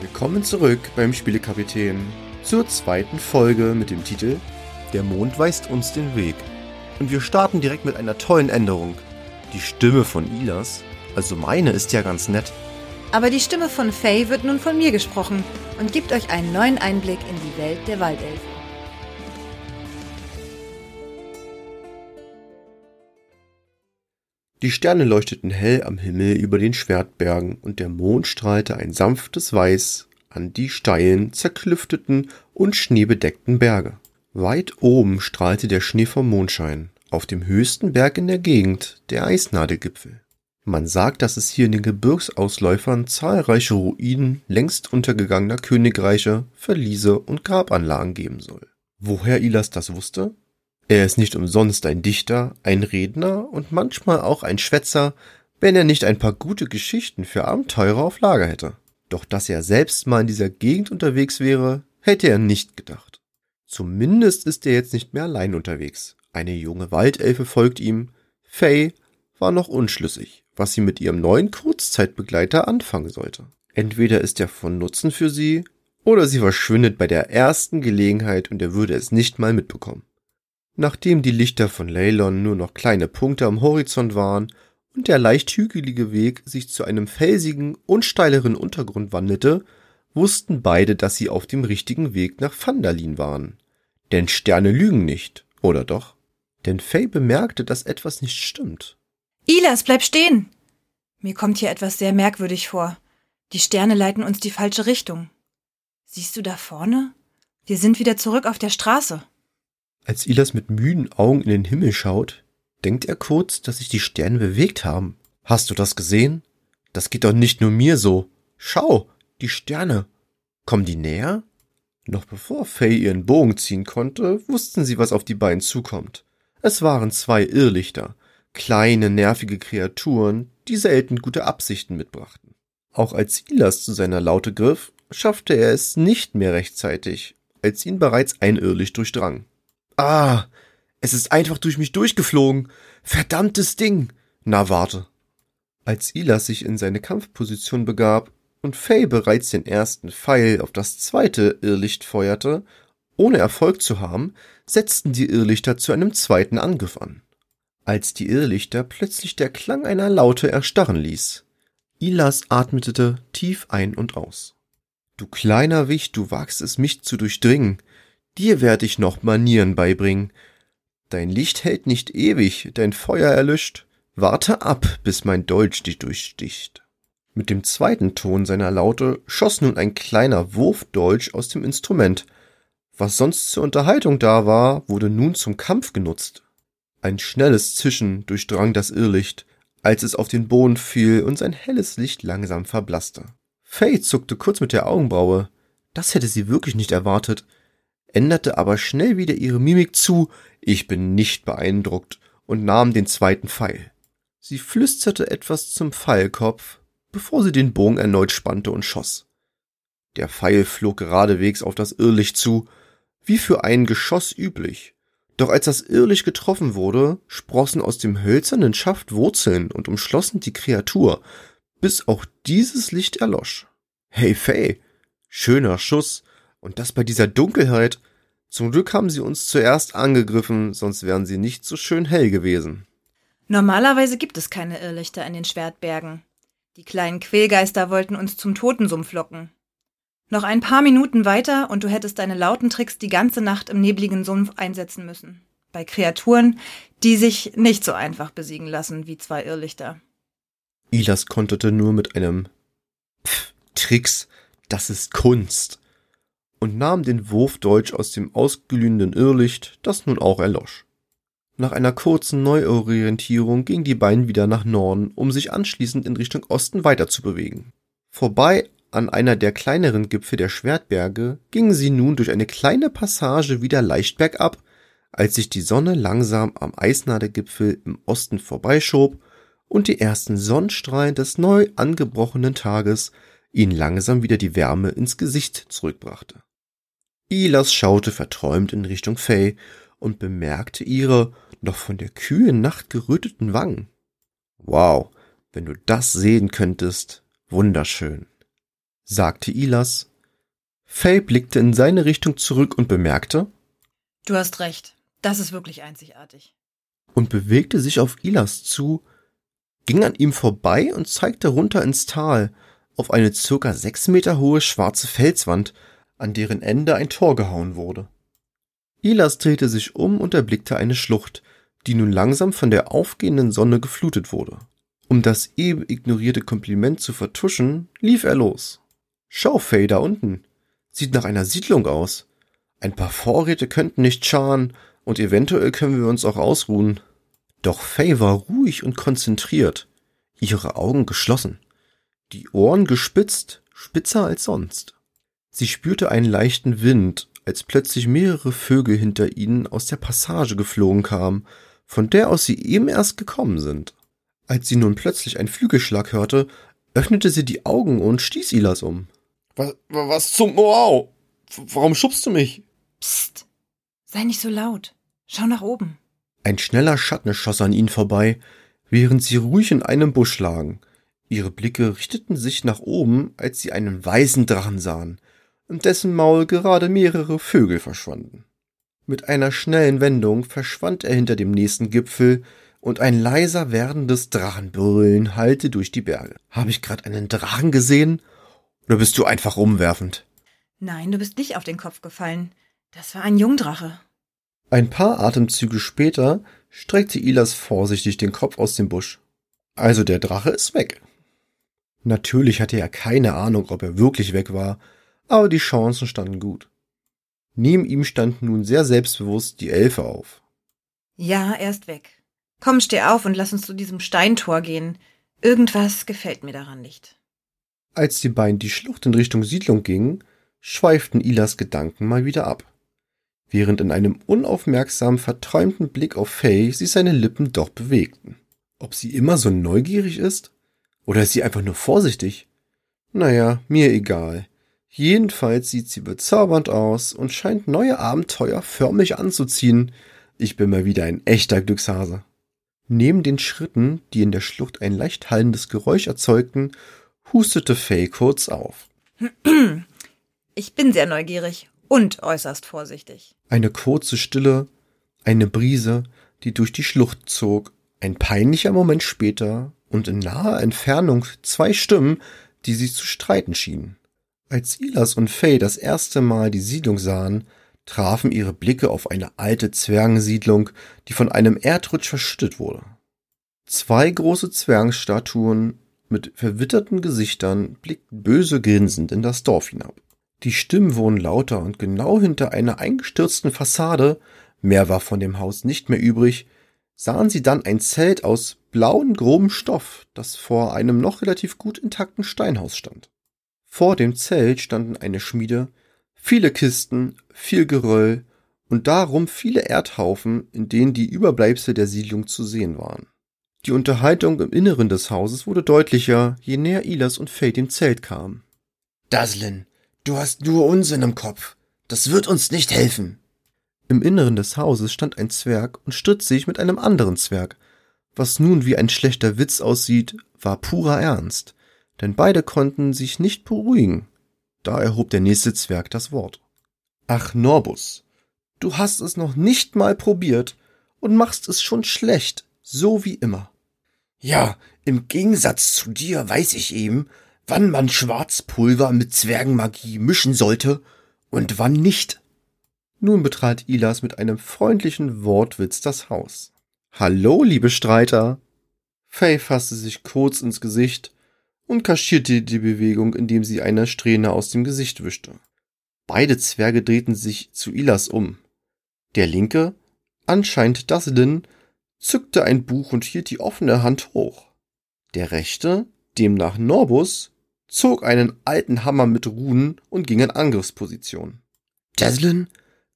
Willkommen zurück beim Spielekapitän zur zweiten Folge mit dem Titel Der Mond weist uns den Weg. Und wir starten direkt mit einer tollen Änderung. Die Stimme von Ilas, also meine, ist ja ganz nett. Aber die Stimme von Faye wird nun von mir gesprochen und gibt euch einen neuen Einblick in die Welt der Waldelfen. Die Sterne leuchteten hell am Himmel über den Schwertbergen und der Mond strahlte ein sanftes Weiß an die steilen, zerklüfteten und schneebedeckten Berge. Weit oben strahlte der Schnee vom Mondschein, auf dem höchsten Berg in der Gegend, der Eisnadegipfel. Man sagt, dass es hier in den Gebirgsausläufern zahlreiche Ruinen längst untergegangener Königreiche, Verliese und Grabanlagen geben soll. Woher Ilas das wusste? Er ist nicht umsonst ein Dichter, ein Redner und manchmal auch ein Schwätzer, wenn er nicht ein paar gute Geschichten für Abenteurer auf Lager hätte. Doch dass er selbst mal in dieser Gegend unterwegs wäre, hätte er nicht gedacht. Zumindest ist er jetzt nicht mehr allein unterwegs. Eine junge Waldelfe folgt ihm. Faye war noch unschlüssig, was sie mit ihrem neuen Kurzzeitbegleiter anfangen sollte. Entweder ist er von Nutzen für sie, oder sie verschwindet bei der ersten Gelegenheit und er würde es nicht mal mitbekommen. Nachdem die Lichter von Leylon nur noch kleine Punkte am Horizont waren und der leicht hügelige Weg sich zu einem felsigen und steileren Untergrund wandelte, wussten beide, dass sie auf dem richtigen Weg nach Phandalin waren. Denn Sterne lügen nicht, oder doch? Denn Faye bemerkte, dass etwas nicht stimmt. Ilas, bleib stehen! Mir kommt hier etwas sehr merkwürdig vor. Die Sterne leiten uns die falsche Richtung. Siehst du da vorne? Wir sind wieder zurück auf der Straße. Als Ilas mit müden Augen in den Himmel schaut, denkt er kurz, dass sich die Sterne bewegt haben. Hast du das gesehen? Das geht doch nicht nur mir so. Schau, die Sterne. Kommen die näher? Noch bevor Faye ihren Bogen ziehen konnte, wussten sie, was auf die beiden zukommt. Es waren zwei Irrlichter, kleine, nervige Kreaturen, die selten gute Absichten mitbrachten. Auch als Ilas zu seiner Laute griff, schaffte er es nicht mehr rechtzeitig, als ihn bereits ein Irrlicht durchdrang. Ah, es ist einfach durch mich durchgeflogen. Verdammtes Ding. Na, warte. Als Ilas sich in seine Kampfposition begab und Faye bereits den ersten Pfeil auf das zweite Irrlicht feuerte, ohne Erfolg zu haben, setzten die Irrlichter zu einem zweiten Angriff an. Als die Irrlichter plötzlich der Klang einer Laute erstarren ließ. Ilas atmete tief ein und aus. Du kleiner Wicht, du wagst es, mich zu durchdringen. Dir werd ich noch Manieren beibringen. Dein Licht hält nicht ewig, dein Feuer erlischt. Warte ab, bis mein Dolch dich durchsticht. Mit dem zweiten Ton seiner Laute schoss nun ein kleiner Wurfdolch aus dem Instrument. Was sonst zur Unterhaltung da war, wurde nun zum Kampf genutzt. Ein schnelles Zischen durchdrang das Irrlicht, als es auf den Boden fiel und sein helles Licht langsam verblasste. Faye zuckte kurz mit der Augenbraue. Das hätte sie wirklich nicht erwartet änderte aber schnell wieder ihre Mimik zu, ich bin nicht beeindruckt, und nahm den zweiten Pfeil. Sie flüsterte etwas zum Pfeilkopf, bevor sie den Bogen erneut spannte und schoss. Der Pfeil flog geradewegs auf das Irrlicht zu, wie für ein Geschoss üblich. Doch als das Irrlicht getroffen wurde, sprossen aus dem hölzernen Schaft Wurzeln und umschlossen die Kreatur, bis auch dieses Licht erlosch. Hey Faye, schöner Schuss, und das bei dieser Dunkelheit. Zum Glück haben sie uns zuerst angegriffen, sonst wären sie nicht so schön hell gewesen. Normalerweise gibt es keine Irrlichter in den Schwertbergen. Die kleinen Quälgeister wollten uns zum Totensumpf locken. Noch ein paar Minuten weiter und du hättest deine lauten Tricks die ganze Nacht im nebligen Sumpf einsetzen müssen. Bei Kreaturen, die sich nicht so einfach besiegen lassen wie zwei Irrlichter. Ilas konterte nur mit einem Pff, Tricks, das ist Kunst und nahm den Wurfdeutsch aus dem ausglühenden Irrlicht, das nun auch erlosch. Nach einer kurzen Neuorientierung gingen die beiden wieder nach Norden, um sich anschließend in Richtung Osten weiterzubewegen. Vorbei an einer der kleineren Gipfel der Schwertberge gingen sie nun durch eine kleine Passage wieder leicht bergab, als sich die Sonne langsam am Eisnadegipfel im Osten vorbeischob und die ersten Sonnenstrahlen des neu angebrochenen Tages ihnen langsam wieder die Wärme ins Gesicht zurückbrachte. Ilas schaute verträumt in Richtung Faye und bemerkte ihre noch von der kühlen Nacht geröteten Wangen. Wow, wenn du das sehen könntest, wunderschön. sagte Ilas. Faye blickte in seine Richtung zurück und bemerkte, Du hast recht. Das ist wirklich einzigartig. und bewegte sich auf Ilas zu, ging an ihm vorbei und zeigte runter ins Tal auf eine circa sechs Meter hohe schwarze Felswand, an deren Ende ein Tor gehauen wurde. Ilas drehte sich um und erblickte eine Schlucht, die nun langsam von der aufgehenden Sonne geflutet wurde. Um das eben ignorierte Kompliment zu vertuschen, lief er los. Schau, Faye, da unten. Sieht nach einer Siedlung aus. Ein paar Vorräte könnten nicht schaden und eventuell können wir uns auch ausruhen. Doch Faye war ruhig und konzentriert, ihre Augen geschlossen, die Ohren gespitzt, spitzer als sonst. Sie spürte einen leichten Wind, als plötzlich mehrere Vögel hinter ihnen aus der Passage geflogen kamen, von der aus sie eben erst gekommen sind. Als sie nun plötzlich einen Flügelschlag hörte, öffnete sie die Augen und stieß Ilas um. Was, was zum Wow? Warum schubst du mich? Psst. Sei nicht so laut. Schau nach oben. Ein schneller Schatten schoss an ihnen vorbei, während sie ruhig in einem Busch lagen. Ihre Blicke richteten sich nach oben, als sie einen weißen Drachen sahen, in dessen Maul gerade mehrere Vögel verschwanden. Mit einer schnellen Wendung verschwand er hinter dem nächsten Gipfel, und ein leiser werdendes Drachenbrüllen hallte durch die Berge. Habe ich gerade einen Drachen gesehen? Oder bist du einfach umwerfend? Nein, du bist nicht auf den Kopf gefallen. Das war ein Jungdrache. Ein paar Atemzüge später streckte Ilas vorsichtig den Kopf aus dem Busch. Also der Drache ist weg. Natürlich hatte er keine Ahnung, ob er wirklich weg war, aber die Chancen standen gut. Neben ihm stand nun sehr selbstbewusst die Elfe auf. Ja, er ist weg. Komm, steh auf und lass uns zu diesem Steintor gehen. Irgendwas gefällt mir daran nicht. Als die beiden die Schlucht in Richtung Siedlung gingen, schweiften Ilas Gedanken mal wieder ab. Während in einem unaufmerksam verträumten Blick auf Faye sich seine Lippen doch bewegten. Ob sie immer so neugierig ist? Oder ist sie einfach nur vorsichtig? Naja, mir egal. Jedenfalls sieht sie bezaubernd aus und scheint neue Abenteuer förmlich anzuziehen. Ich bin mal wieder ein echter Glückshase. Neben den Schritten, die in der Schlucht ein leicht hallendes Geräusch erzeugten, hustete Faye kurz auf. Ich bin sehr neugierig und äußerst vorsichtig. Eine kurze Stille, eine Brise, die durch die Schlucht zog, ein peinlicher Moment später und in naher Entfernung zwei Stimmen, die sich zu streiten schienen. Als Ilas und Faye das erste Mal die Siedlung sahen, trafen ihre Blicke auf eine alte Zwergensiedlung, die von einem Erdrutsch verschüttet wurde. Zwei große Zwergenstatuen mit verwitterten Gesichtern blickten böse grinsend in das Dorf hinab. Die Stimmen wurden lauter und genau hinter einer eingestürzten Fassade, mehr war von dem Haus nicht mehr übrig, sahen sie dann ein Zelt aus blauen, grobem Stoff, das vor einem noch relativ gut intakten Steinhaus stand. Vor dem Zelt standen eine Schmiede, viele Kisten, viel Geröll und darum viele Erdhaufen, in denen die Überbleibsel der Siedlung zu sehen waren. Die Unterhaltung im Inneren des Hauses wurde deutlicher, je näher Ilas und Faye dem Zelt kamen. Daslin, du hast nur Unsinn im Kopf. Das wird uns nicht helfen. Im Inneren des Hauses stand ein Zwerg und stritt sich mit einem anderen Zwerg. Was nun wie ein schlechter Witz aussieht, war purer Ernst, denn beide konnten sich nicht beruhigen. Da erhob der nächste Zwerg das Wort. Ach, Norbus, du hast es noch nicht mal probiert und machst es schon schlecht, so wie immer. Ja, im Gegensatz zu dir weiß ich eben, wann man Schwarzpulver mit Zwergenmagie mischen sollte und wann nicht. Nun betrat Ilas mit einem freundlichen Wortwitz das Haus. Hallo, liebe Streiter! Faye fasste sich kurz ins Gesicht und kaschierte die Bewegung, indem sie eine Strähne aus dem Gesicht wischte. Beide Zwerge drehten sich zu Ilas um. Der linke, anscheinend Daslin, zückte ein Buch und hielt die offene Hand hoch. Der rechte, demnach Norbus, zog einen alten Hammer mit Runen und ging in Angriffsposition. Daslin,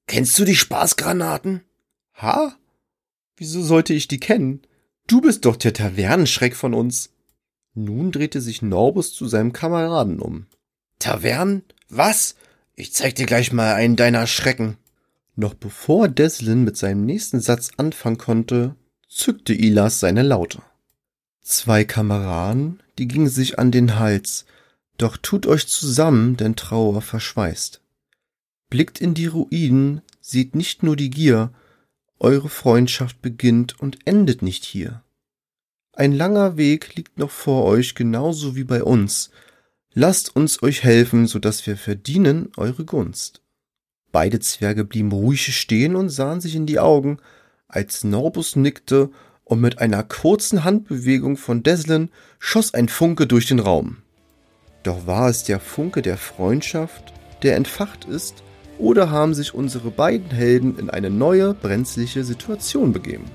kennst du die Spaßgranaten? Ha? Wieso sollte ich die kennen? Du bist doch der Tavernenschreck von uns. Nun drehte sich Norbus zu seinem Kameraden um. Tavernen? Was? Ich zeig dir gleich mal einen deiner Schrecken. Noch bevor Deslin mit seinem nächsten Satz anfangen konnte, zückte Ilas seine Laute. Zwei Kameraden, die gingen sich an den Hals, Doch tut euch zusammen, denn Trauer verschweißt. Blickt in die Ruinen, seht nicht nur die Gier, eure Freundschaft beginnt und endet nicht hier. Ein langer Weg liegt noch vor euch, genauso wie bei uns. Lasst uns euch helfen, so dass wir verdienen eure Gunst. Beide Zwerge blieben ruhig stehen und sahen sich in die Augen, als Norbus nickte und mit einer kurzen Handbewegung von Deslen schoss ein Funke durch den Raum. Doch war es der Funke der Freundschaft, der entfacht ist, oder haben sich unsere beiden Helden in eine neue, brenzliche Situation begeben?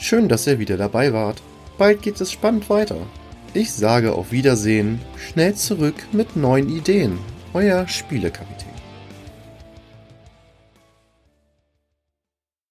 Schön, dass ihr wieder dabei wart. Bald geht es spannend weiter. Ich sage auf Wiedersehen, schnell zurück mit neuen Ideen. Euer Spielekapitän.